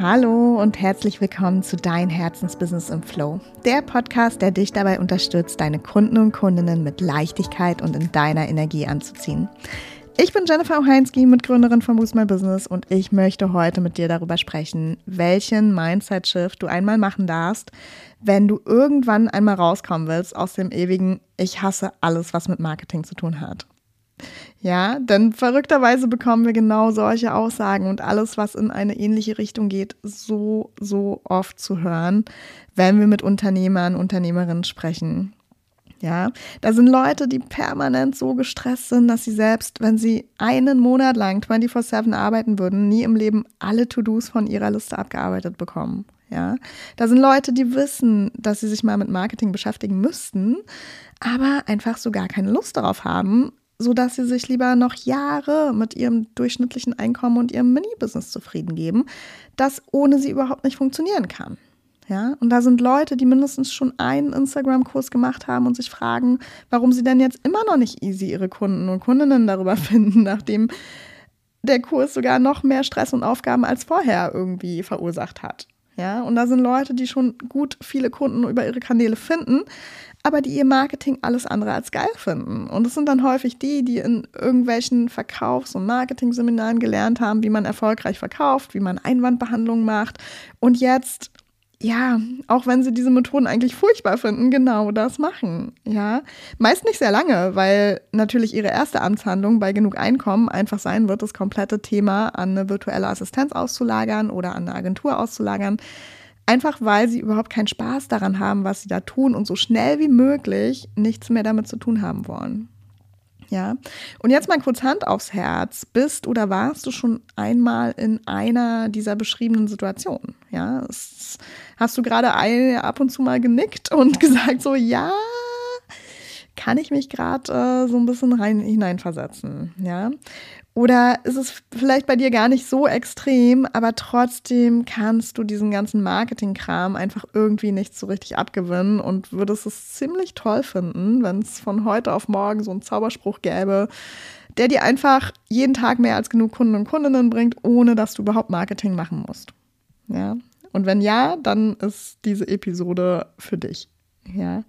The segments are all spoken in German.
Hallo und herzlich willkommen zu Dein Herzensbusiness im Flow, der Podcast, der dich dabei unterstützt, deine Kunden und Kundinnen mit Leichtigkeit und in deiner Energie anzuziehen. Ich bin Jennifer Oheinski, Mitgründerin von Boost My Business und ich möchte heute mit dir darüber sprechen, welchen Mindset-Shift du einmal machen darfst, wenn du irgendwann einmal rauskommen willst aus dem ewigen Ich hasse alles, was mit Marketing zu tun hat. Ja, denn verrückterweise bekommen wir genau solche Aussagen und alles, was in eine ähnliche Richtung geht, so, so oft zu hören, wenn wir mit Unternehmern, Unternehmerinnen sprechen. Ja, da sind Leute, die permanent so gestresst sind, dass sie selbst, wenn sie einen Monat lang 24-7 arbeiten würden, nie im Leben alle To-Dos von ihrer Liste abgearbeitet bekommen. Ja, da sind Leute, die wissen, dass sie sich mal mit Marketing beschäftigen müssten, aber einfach so gar keine Lust darauf haben, so dass sie sich lieber noch Jahre mit ihrem durchschnittlichen Einkommen und ihrem Mini-Business zufrieden geben, das ohne sie überhaupt nicht funktionieren kann. Ja, und da sind Leute, die mindestens schon einen Instagram-Kurs gemacht haben und sich fragen, warum sie denn jetzt immer noch nicht easy ihre Kunden und Kundinnen darüber finden, nachdem der Kurs sogar noch mehr Stress und Aufgaben als vorher irgendwie verursacht hat. Ja, und da sind Leute, die schon gut viele Kunden über ihre Kanäle finden, aber die ihr Marketing alles andere als geil finden. Und es sind dann häufig die, die in irgendwelchen Verkaufs- und Marketing-Seminaren gelernt haben, wie man erfolgreich verkauft, wie man Einwandbehandlung macht und jetzt ja, auch wenn sie diese Methoden eigentlich furchtbar finden, genau das machen. Ja, meist nicht sehr lange, weil natürlich ihre erste Amtshandlung bei genug Einkommen einfach sein wird, das komplette Thema an eine virtuelle Assistenz auszulagern oder an eine Agentur auszulagern. Einfach weil sie überhaupt keinen Spaß daran haben, was sie da tun und so schnell wie möglich nichts mehr damit zu tun haben wollen. Ja, und jetzt mal kurz Hand aufs Herz. Bist oder warst du schon einmal in einer dieser beschriebenen Situationen? Ja, hast du gerade ab und zu mal genickt und gesagt so, ja, kann ich mich gerade äh, so ein bisschen rein hineinversetzen, ja? Oder ist es vielleicht bei dir gar nicht so extrem, aber trotzdem kannst du diesen ganzen Marketing-Kram einfach irgendwie nicht so richtig abgewinnen und würdest es ziemlich toll finden, wenn es von heute auf morgen so einen Zauberspruch gäbe, der dir einfach jeden Tag mehr als genug Kunden und Kundinnen bringt, ohne dass du überhaupt Marketing machen musst. Ja. Und wenn ja, dann ist diese Episode für dich. Ja.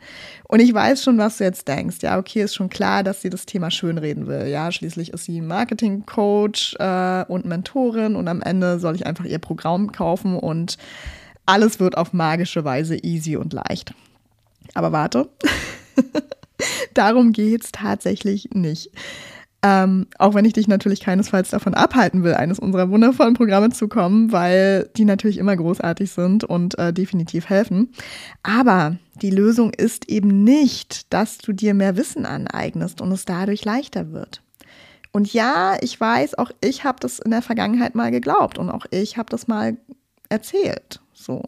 Und ich weiß schon, was du jetzt denkst. Ja, okay, ist schon klar, dass sie das Thema schönreden will. Ja, schließlich ist sie Marketing-Coach äh, und Mentorin und am Ende soll ich einfach ihr Programm kaufen und alles wird auf magische Weise easy und leicht. Aber warte, darum geht es tatsächlich nicht. Ähm, auch wenn ich dich natürlich keinesfalls davon abhalten will, eines unserer wundervollen Programme zu kommen, weil die natürlich immer großartig sind und äh, definitiv helfen. Aber die Lösung ist eben nicht, dass du dir mehr Wissen aneignest und es dadurch leichter wird. Und ja, ich weiß, auch ich habe das in der Vergangenheit mal geglaubt und auch ich habe das mal erzählt. So.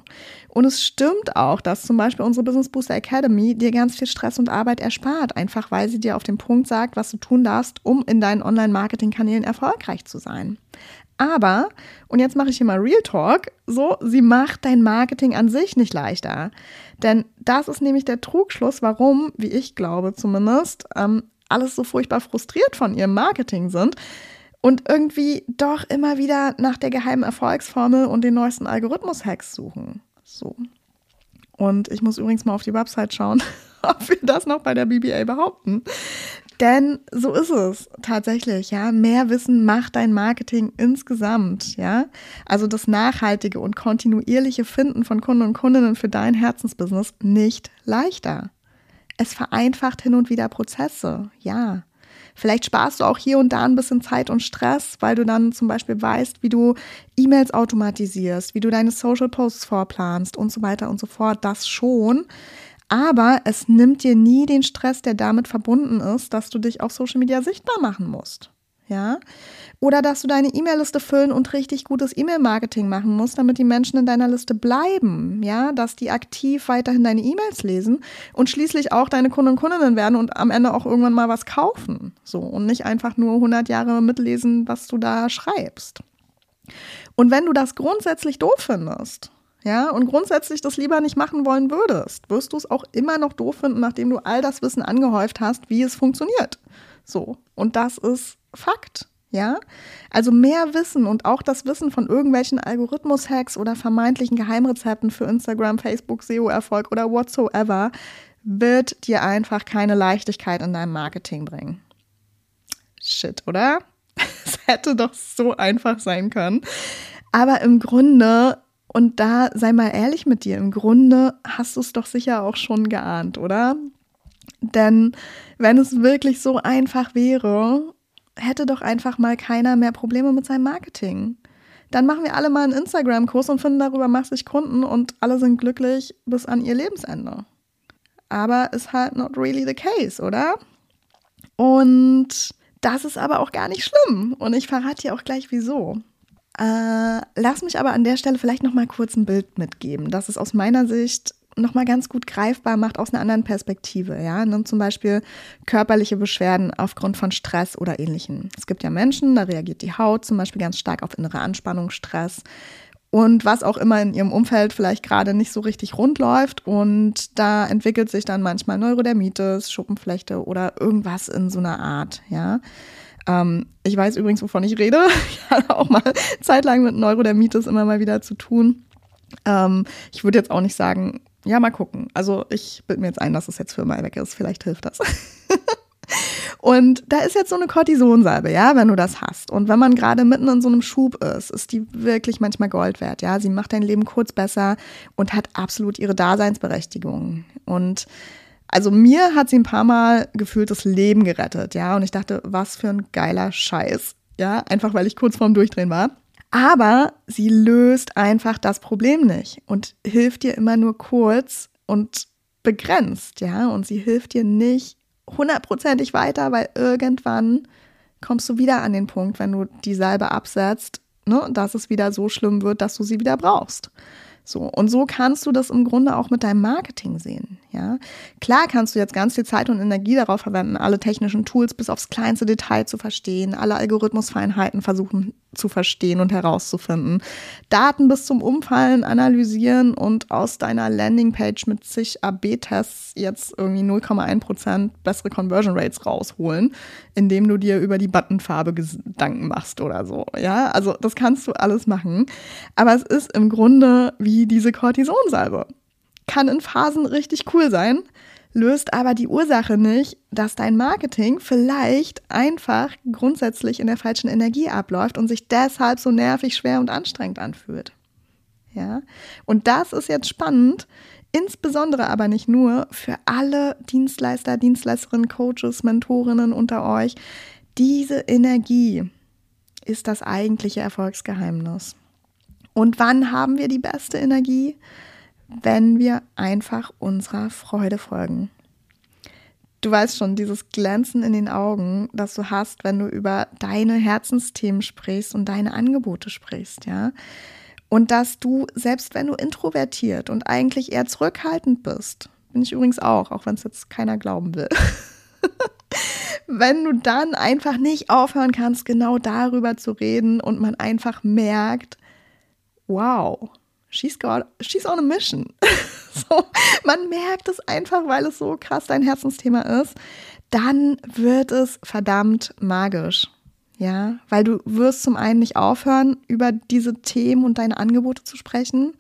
Und es stimmt auch, dass zum Beispiel unsere Business Booster Academy dir ganz viel Stress und Arbeit erspart, einfach weil sie dir auf den Punkt sagt, was du tun darfst, um in deinen Online-Marketing-Kanälen erfolgreich zu sein. Aber, und jetzt mache ich hier mal Real Talk, so, sie macht dein Marketing an sich nicht leichter. Denn das ist nämlich der Trugschluss, warum, wie ich glaube zumindest, ähm, alles so furchtbar frustriert von ihrem Marketing sind und irgendwie doch immer wieder nach der geheimen Erfolgsformel und den neuesten Algorithmus-Hacks suchen. So. Und ich muss übrigens mal auf die Website schauen, ob wir das noch bei der BBA behaupten. Denn so ist es tatsächlich, ja. Mehr Wissen macht dein Marketing insgesamt, ja. Also das nachhaltige und kontinuierliche Finden von Kunden und Kundinnen für dein Herzensbusiness nicht leichter. Es vereinfacht hin und wieder Prozesse, ja. Vielleicht sparst du auch hier und da ein bisschen Zeit und Stress, weil du dann zum Beispiel weißt, wie du E-Mails automatisierst, wie du deine Social Posts vorplanst und so weiter und so fort. Das schon. Aber es nimmt dir nie den Stress, der damit verbunden ist, dass du dich auf Social Media sichtbar machen musst ja. Oder dass du deine E-Mail-Liste füllen und richtig gutes E-Mail-Marketing machen musst, damit die Menschen in deiner Liste bleiben, ja, dass die aktiv weiterhin deine E-Mails lesen und schließlich auch deine Kunden und Kundinnen werden und am Ende auch irgendwann mal was kaufen, so und nicht einfach nur 100 Jahre mitlesen, was du da schreibst. Und wenn du das grundsätzlich doof findest, ja, und grundsätzlich das lieber nicht machen wollen würdest, wirst du es auch immer noch doof finden, nachdem du all das Wissen angehäuft hast, wie es funktioniert. So. Und das ist Fakt. Ja, also mehr Wissen und auch das Wissen von irgendwelchen Algorithmus-Hacks oder vermeintlichen Geheimrezepten für Instagram, Facebook, SEO-Erfolg oder whatsoever wird dir einfach keine Leichtigkeit in deinem Marketing bringen. Shit, oder? Es hätte doch so einfach sein können. Aber im Grunde, und da sei mal ehrlich mit dir, im Grunde hast du es doch sicher auch schon geahnt, oder? Denn wenn es wirklich so einfach wäre, hätte doch einfach mal keiner mehr Probleme mit seinem Marketing. Dann machen wir alle mal einen Instagram-Kurs und finden darüber massig Kunden und alle sind glücklich bis an ihr Lebensende. Aber ist halt not really the case, oder? Und das ist aber auch gar nicht schlimm. Und ich verrate dir auch gleich wieso. Äh, lass mich aber an der Stelle vielleicht noch mal kurz ein Bild mitgeben, das es aus meiner Sicht noch mal ganz gut greifbar macht aus einer anderen Perspektive. Ja, Nimm zum Beispiel körperliche Beschwerden aufgrund von Stress oder Ähnlichem. Es gibt ja Menschen, da reagiert die Haut zum Beispiel ganz stark auf innere Anspannung, Stress und was auch immer in ihrem Umfeld vielleicht gerade nicht so richtig rund läuft. Und da entwickelt sich dann manchmal Neurodermitis, Schuppenflechte oder irgendwas in so einer Art, ja. Ähm, ich weiß übrigens, wovon ich rede. Ich hatte auch mal zeitlang mit Neurodermitis immer mal wieder zu tun. Ähm, ich würde jetzt auch nicht sagen, ja, mal gucken. Also ich bilde mir jetzt ein, dass es jetzt für mal weg ist. Vielleicht hilft das. Und da ist jetzt so eine Cortisonsalbe, ja, wenn du das hast. Und wenn man gerade mitten in so einem Schub ist, ist die wirklich manchmal Gold wert, ja. Sie macht dein Leben kurz besser und hat absolut ihre Daseinsberechtigung. Und also mir hat sie ein paar Mal gefühlt das Leben gerettet, ja. Und ich dachte, was für ein geiler Scheiß, ja. Einfach weil ich kurz vorm Durchdrehen war. Aber sie löst einfach das Problem nicht und hilft dir immer nur kurz und begrenzt, ja. Und sie hilft dir nicht hundertprozentig weiter, weil irgendwann kommst du wieder an den Punkt, wenn du die Salbe absetzt, ne, dass es wieder so schlimm wird, dass du sie wieder brauchst. So, und so kannst du das im Grunde auch mit deinem Marketing sehen. Ja, klar kannst du jetzt ganz viel Zeit und Energie darauf verwenden, alle technischen Tools bis aufs kleinste Detail zu verstehen, alle Algorithmusfeinheiten versuchen zu verstehen und herauszufinden, Daten bis zum Umfallen analysieren und aus deiner Landingpage mit zig AB-Tests jetzt irgendwie 0,1% bessere Conversion Rates rausholen, indem du dir über die Buttonfarbe Gedanken machst oder so. Ja, also das kannst du alles machen. Aber es ist im Grunde wie diese Cortisonsalbe kann in Phasen richtig cool sein, löst aber die Ursache nicht, dass dein Marketing vielleicht einfach grundsätzlich in der falschen Energie abläuft und sich deshalb so nervig, schwer und anstrengend anfühlt. Ja? Und das ist jetzt spannend, insbesondere aber nicht nur für alle Dienstleister, Dienstleisterinnen, Coaches, Mentorinnen unter euch. Diese Energie ist das eigentliche Erfolgsgeheimnis. Und wann haben wir die beste Energie? wenn wir einfach unserer Freude folgen. Du weißt schon, dieses Glänzen in den Augen, das du hast, wenn du über deine Herzensthemen sprichst und deine Angebote sprichst, ja. Und dass du, selbst wenn du introvertiert und eigentlich eher zurückhaltend bist, bin ich übrigens auch, auch wenn es jetzt keiner glauben will. wenn du dann einfach nicht aufhören kannst, genau darüber zu reden und man einfach merkt, wow, she's got, she's on a mission. so, man merkt es einfach, weil es so krass dein Herzensthema ist. Dann wird es verdammt magisch. Ja, weil du wirst zum einen nicht aufhören, über diese Themen und deine Angebote zu sprechen.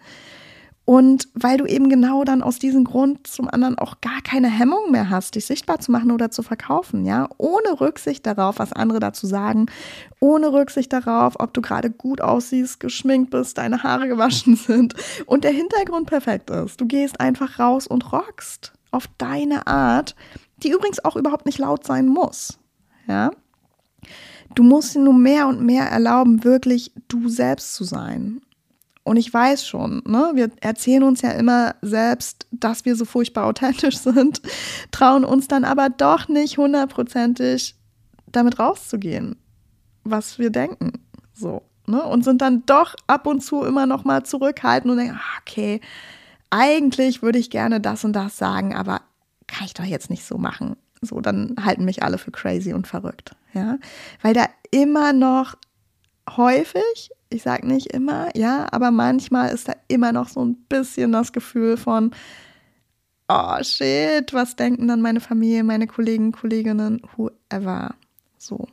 Und weil du eben genau dann aus diesem Grund zum anderen auch gar keine Hemmung mehr hast, dich sichtbar zu machen oder zu verkaufen, ja, ohne Rücksicht darauf, was andere dazu sagen, ohne Rücksicht darauf, ob du gerade gut aussiehst, geschminkt bist, deine Haare gewaschen sind und der Hintergrund perfekt ist. Du gehst einfach raus und rockst auf deine Art, die übrigens auch überhaupt nicht laut sein muss, ja. Du musst dir nur mehr und mehr erlauben, wirklich du selbst zu sein und ich weiß schon, ne, wir erzählen uns ja immer selbst, dass wir so furchtbar authentisch sind, trauen uns dann aber doch nicht hundertprozentig damit rauszugehen, was wir denken. So, ne? Und sind dann doch ab und zu immer noch mal zurückhaltend und denken, ah, okay, eigentlich würde ich gerne das und das sagen, aber kann ich doch jetzt nicht so machen. So, dann halten mich alle für crazy und verrückt, ja? Weil da immer noch häufig ich sage nicht immer, ja, aber manchmal ist da immer noch so ein bisschen das Gefühl von, oh shit, was denken dann meine Familie, meine Kollegen, Kolleginnen, whoever. So.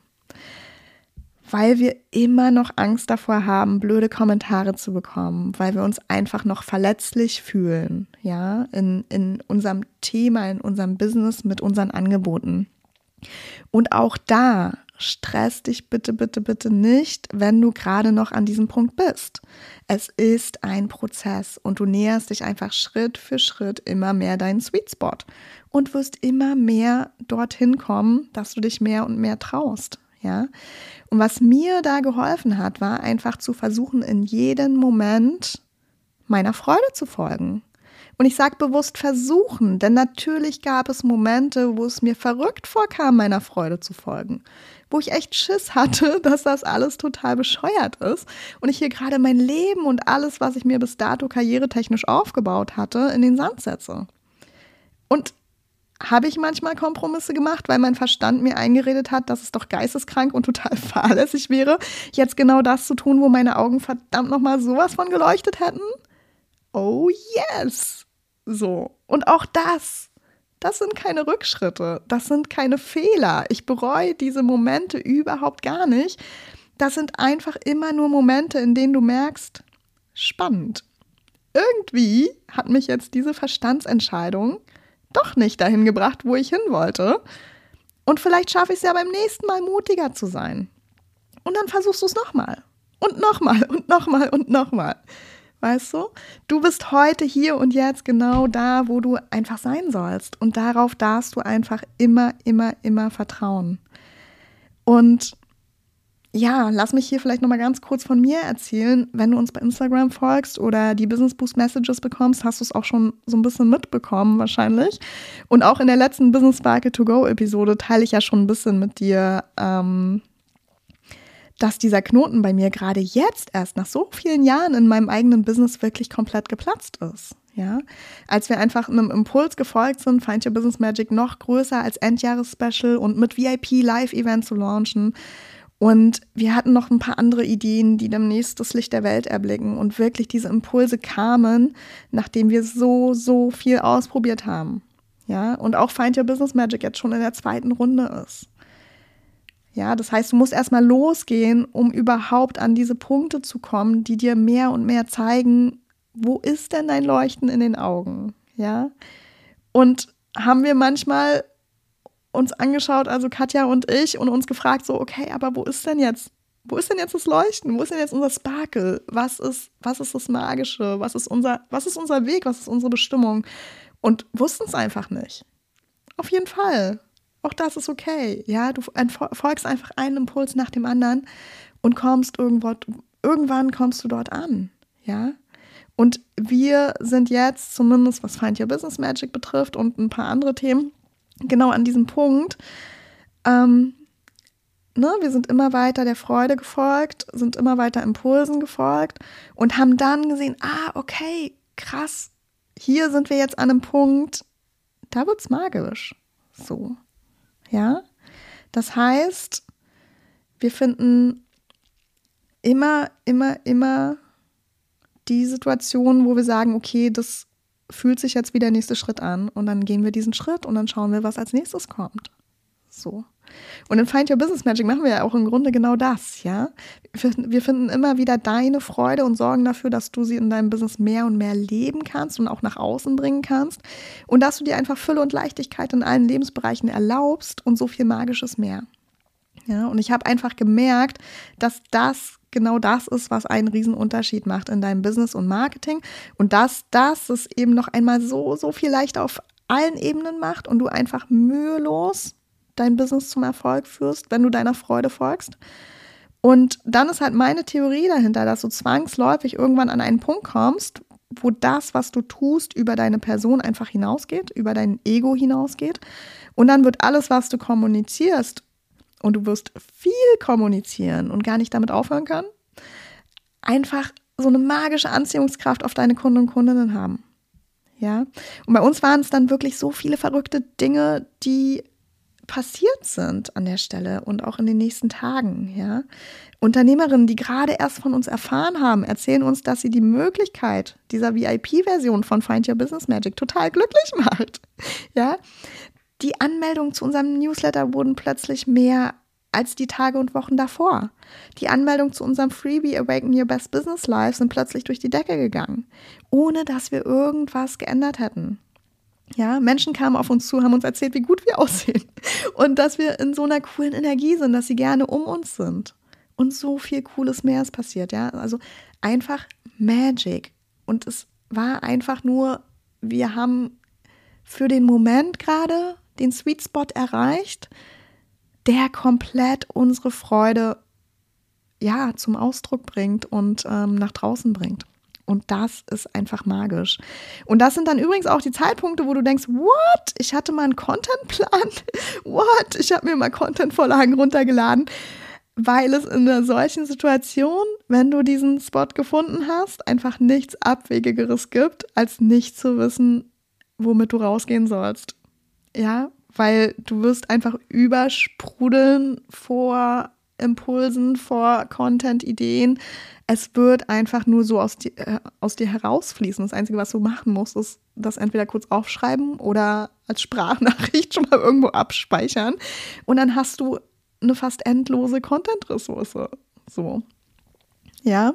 weil wir immer noch Angst davor haben, blöde Kommentare zu bekommen, weil wir uns einfach noch verletzlich fühlen, ja, in, in unserem Thema, in unserem Business mit unseren Angeboten. Und auch da stress dich bitte, bitte, bitte nicht, wenn du gerade noch an diesem Punkt bist. Es ist ein Prozess und du näherst dich einfach Schritt für Schritt immer mehr deinen Sweet Spot und wirst immer mehr dorthin kommen, dass du dich mehr und mehr traust. Ja. Und was mir da geholfen hat, war einfach zu versuchen, in jedem Moment meiner Freude zu folgen. Und ich sage bewusst versuchen, denn natürlich gab es Momente, wo es mir verrückt vorkam, meiner Freude zu folgen. Wo ich echt Schiss hatte, dass das alles total bescheuert ist. Und ich hier gerade mein Leben und alles, was ich mir bis dato karrieretechnisch aufgebaut hatte, in den Sand setze. Und habe ich manchmal Kompromisse gemacht, weil mein Verstand mir eingeredet hat, dass es doch geisteskrank und total fahrlässig wäre, jetzt genau das zu tun, wo meine Augen verdammt nochmal sowas von geleuchtet hätten? Oh yes! So. Und auch das, das sind keine Rückschritte, das sind keine Fehler. Ich bereue diese Momente überhaupt gar nicht. Das sind einfach immer nur Momente, in denen du merkst, spannend. Irgendwie hat mich jetzt diese Verstandsentscheidung doch nicht dahin gebracht, wo ich hin wollte. Und vielleicht schaffe ich es ja beim nächsten Mal mutiger zu sein. Und dann versuchst du es nochmal. Und nochmal und nochmal und nochmal. Weißt du? Du bist heute hier und jetzt genau da, wo du einfach sein sollst. Und darauf darfst du einfach immer, immer, immer vertrauen. Und ja, lass mich hier vielleicht nochmal ganz kurz von mir erzählen. Wenn du uns bei Instagram folgst oder die Business Boost Messages bekommst, hast du es auch schon so ein bisschen mitbekommen wahrscheinlich. Und auch in der letzten Business Sparkle to Go Episode teile ich ja schon ein bisschen mit dir, ähm, dass dieser Knoten bei mir gerade jetzt erst nach so vielen Jahren in meinem eigenen Business wirklich komplett geplatzt ist. Ja, als wir einfach einem Impuls gefolgt sind, Find Your Business Magic noch größer als Endjahres-Special und mit VIP Live-Event zu launchen und wir hatten noch ein paar andere Ideen, die demnächst das Licht der Welt erblicken. Und wirklich diese Impulse kamen, nachdem wir so, so viel ausprobiert haben. Ja, und auch Find Your Business Magic jetzt schon in der zweiten Runde ist. Ja, das heißt, du musst erstmal losgehen, um überhaupt an diese Punkte zu kommen, die dir mehr und mehr zeigen, wo ist denn dein Leuchten in den Augen? Ja, und haben wir manchmal uns angeschaut, also Katja und ich, und uns gefragt, so, okay, aber wo ist denn jetzt, wo ist denn jetzt das Leuchten? Wo ist denn jetzt unser Sparkle? Was ist, was ist das Magische? Was ist unser, was ist unser Weg? Was ist unsere Bestimmung? Und wussten es einfach nicht. Auf jeden Fall. Auch das ist okay. Ja, du folgst einfach einen Impuls nach dem anderen und kommst irgendwo, irgendwann kommst du dort an. Ja. Und wir sind jetzt, zumindest was Find Your Business Magic betrifft und ein paar andere Themen, genau an diesem Punkt. Ähm, ne, wir sind immer weiter der Freude gefolgt, sind immer weiter Impulsen gefolgt und haben dann gesehen, ah, okay, krass, hier sind wir jetzt an einem Punkt, da wird es magisch. So. Ja. Das heißt, wir finden immer, immer, immer die Situation, wo wir sagen, okay, das fühlt sich jetzt wie der nächste Schritt an und dann gehen wir diesen Schritt und dann schauen wir, was als nächstes kommt. So. Und in Find Your Business Magic machen wir ja auch im Grunde genau das, ja. Wir finden immer wieder deine Freude und sorgen dafür, dass du sie in deinem Business mehr und mehr leben kannst und auch nach außen bringen kannst und dass du dir einfach Fülle und Leichtigkeit in allen Lebensbereichen erlaubst und so viel Magisches mehr. Ja, und ich habe einfach gemerkt, dass das genau das ist, was einen Riesenunterschied macht in deinem Business und Marketing und dass das es eben noch einmal so, so viel leichter auf allen Ebenen macht und du einfach mühelos dein Business zum Erfolg führst, wenn du deiner Freude folgst. Und dann ist halt meine Theorie dahinter, dass du zwangsläufig irgendwann an einen Punkt kommst, wo das, was du tust, über deine Person einfach hinausgeht, über dein Ego hinausgeht. Und dann wird alles, was du kommunizierst und du wirst viel kommunizieren und gar nicht damit aufhören können, einfach so eine magische Anziehungskraft auf deine Kunden und Kundinnen haben. Ja, und bei uns waren es dann wirklich so viele verrückte Dinge, die passiert sind an der Stelle und auch in den nächsten Tagen, ja. Unternehmerinnen, die gerade erst von uns erfahren haben, erzählen uns, dass sie die Möglichkeit dieser VIP-Version von Find Your Business Magic total glücklich macht. Ja, die Anmeldungen zu unserem Newsletter wurden plötzlich mehr als die Tage und Wochen davor. Die Anmeldung zu unserem Freebie Awaken Your Best Business Life sind plötzlich durch die Decke gegangen, ohne dass wir irgendwas geändert hätten. Ja, Menschen kamen auf uns zu, haben uns erzählt, wie gut wir aussehen und dass wir in so einer coolen Energie sind, dass sie gerne um uns sind. Und so viel Cooles mehr ist passiert, ja. Also einfach Magic. Und es war einfach nur, wir haben für den Moment gerade den Sweet Spot erreicht, der komplett unsere Freude ja zum Ausdruck bringt und ähm, nach draußen bringt. Und das ist einfach magisch. Und das sind dann übrigens auch die Zeitpunkte, wo du denkst, what? Ich hatte mal einen Contentplan. What? Ich habe mir mal Contentvorlagen runtergeladen. Weil es in einer solchen Situation, wenn du diesen Spot gefunden hast, einfach nichts Abwegigeres gibt, als nicht zu wissen, womit du rausgehen sollst. Ja, weil du wirst einfach übersprudeln vor Impulsen, vor Content-Ideen. Es wird einfach nur so aus, die, äh, aus dir herausfließen. Das Einzige, was du machen musst, ist das entweder kurz aufschreiben oder als Sprachnachricht schon mal irgendwo abspeichern. Und dann hast du eine fast endlose Content-Ressource. So. Ja.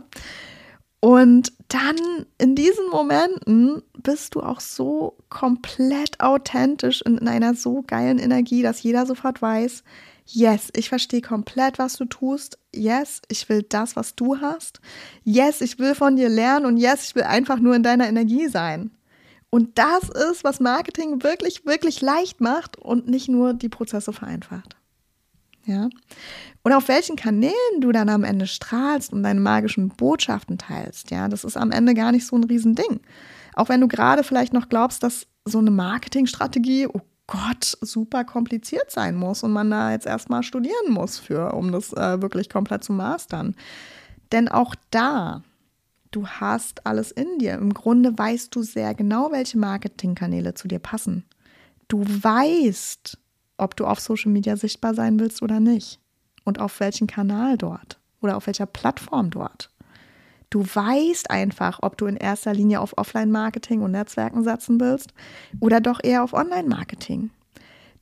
Und dann in diesen Momenten bist du auch so komplett authentisch und in einer so geilen Energie, dass jeder sofort weiß, yes, ich verstehe komplett, was du tust. Yes, ich will das, was du hast. Yes, ich will von dir lernen und yes, ich will einfach nur in deiner Energie sein. Und das ist, was Marketing wirklich, wirklich leicht macht und nicht nur die Prozesse vereinfacht. Ja. Und auf welchen Kanälen du dann am Ende strahlst und deine magischen Botschaften teilst, ja, das ist am Ende gar nicht so ein Riesending. Auch wenn du gerade vielleicht noch glaubst, dass so eine Marketingstrategie, oh Gott, super kompliziert sein muss und man da jetzt erstmal studieren muss für, um das äh, wirklich komplett zu mastern. Denn auch da, du hast alles in dir. Im Grunde weißt du sehr genau, welche Marketingkanäle zu dir passen. Du weißt, ob du auf Social Media sichtbar sein willst oder nicht und auf welchen Kanal dort oder auf welcher Plattform dort. Du weißt einfach, ob du in erster Linie auf Offline-Marketing und Netzwerken setzen willst oder doch eher auf Online-Marketing.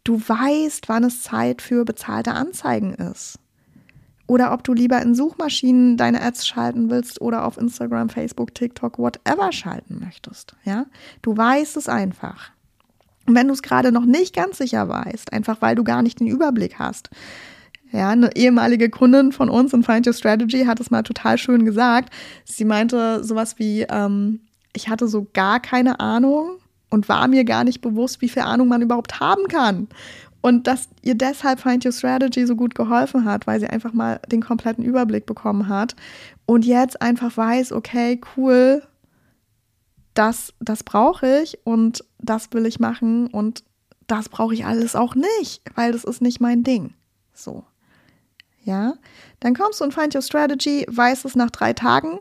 Du weißt, wann es Zeit für bezahlte Anzeigen ist. Oder ob du lieber in Suchmaschinen deine Ads schalten willst oder auf Instagram, Facebook, TikTok, whatever schalten möchtest. Ja? Du weißt es einfach. Und wenn du es gerade noch nicht ganz sicher weißt, einfach weil du gar nicht den Überblick hast, ja, eine ehemalige Kundin von uns in Find Your Strategy hat es mal total schön gesagt. Sie meinte sowas wie, ähm, ich hatte so gar keine Ahnung und war mir gar nicht bewusst, wie viel Ahnung man überhaupt haben kann. Und dass ihr deshalb Find Your Strategy so gut geholfen hat, weil sie einfach mal den kompletten Überblick bekommen hat und jetzt einfach weiß, okay, cool, das, das brauche ich und das will ich machen und das brauche ich alles auch nicht, weil das ist nicht mein Ding. So ja, dann kommst du und Find Your Strategy, weißt es nach drei Tagen,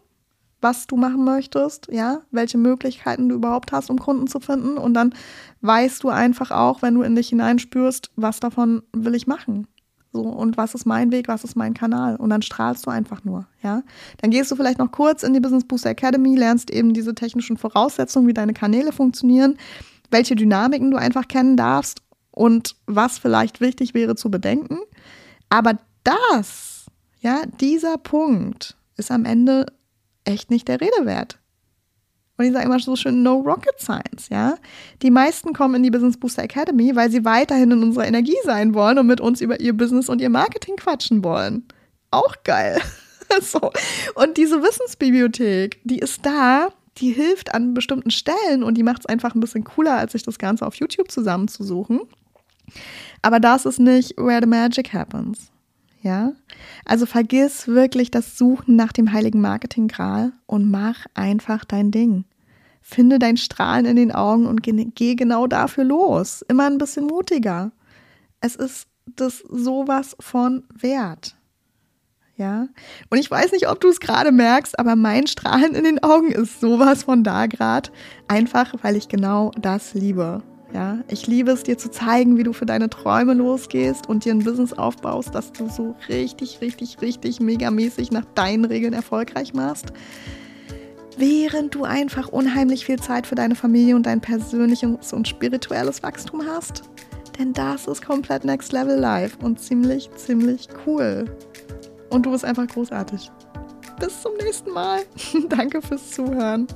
was du machen möchtest, ja, welche Möglichkeiten du überhaupt hast, um Kunden zu finden. Und dann weißt du einfach auch, wenn du in dich hineinspürst, was davon will ich machen. So, und was ist mein Weg, was ist mein Kanal? Und dann strahlst du einfach nur, ja. Dann gehst du vielleicht noch kurz in die Business Booster Academy, lernst eben diese technischen Voraussetzungen, wie deine Kanäle funktionieren, welche Dynamiken du einfach kennen darfst und was vielleicht wichtig wäre zu bedenken. Aber das, ja, dieser Punkt ist am Ende echt nicht der Rede wert. Und ich sage immer so schön, no rocket science, ja. Die meisten kommen in die Business Booster Academy, weil sie weiterhin in unserer Energie sein wollen und mit uns über ihr Business und ihr Marketing quatschen wollen. Auch geil. so. Und diese Wissensbibliothek, die ist da, die hilft an bestimmten Stellen und die macht es einfach ein bisschen cooler, als sich das Ganze auf YouTube zusammenzusuchen. Aber das ist nicht where the magic happens. Ja, also vergiss wirklich das Suchen nach dem heiligen Marketing-Gral und mach einfach dein Ding. Finde dein Strahlen in den Augen und geh genau dafür los. Immer ein bisschen mutiger. Es ist das sowas von wert. Ja, und ich weiß nicht, ob du es gerade merkst, aber mein Strahlen in den Augen ist sowas von da gerade. Einfach, weil ich genau das liebe. Ja, ich liebe es dir zu zeigen, wie du für deine Träume losgehst und dir ein Business aufbaust, das du so richtig, richtig, richtig megamäßig nach deinen Regeln erfolgreich machst. Während du einfach unheimlich viel Zeit für deine Familie und dein persönliches und spirituelles Wachstum hast. Denn das ist komplett Next Level Life und ziemlich, ziemlich cool. Und du bist einfach großartig. Bis zum nächsten Mal. Danke fürs Zuhören.